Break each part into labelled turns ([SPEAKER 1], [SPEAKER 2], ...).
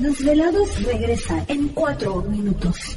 [SPEAKER 1] Los desvelados regresa en cuatro minutos.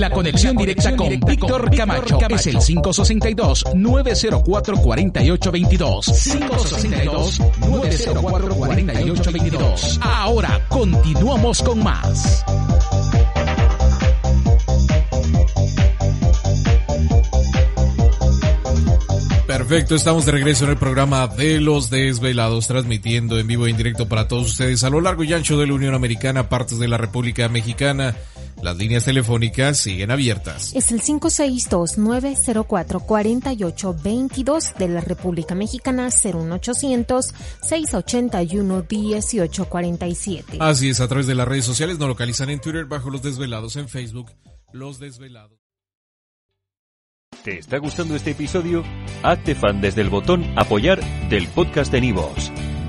[SPEAKER 2] La conexión directa con Víctor Camacho es el 562-904-4822. 562-904-4822. Ahora continuamos con más.
[SPEAKER 3] Perfecto, estamos de regreso en el programa de los desvelados, transmitiendo en vivo e en directo para todos ustedes a lo largo y ancho de la Unión Americana, partes de la República Mexicana. Las líneas telefónicas siguen abiertas.
[SPEAKER 4] Es el 562-904-4822 de la República Mexicana, 01800-681-1847.
[SPEAKER 3] Así es, a través de las redes sociales nos localizan en Twitter bajo Los Desvelados, en Facebook Los Desvelados.
[SPEAKER 5] ¿Te está gustando este episodio? Hazte fan desde el botón Apoyar del podcast de Nivos.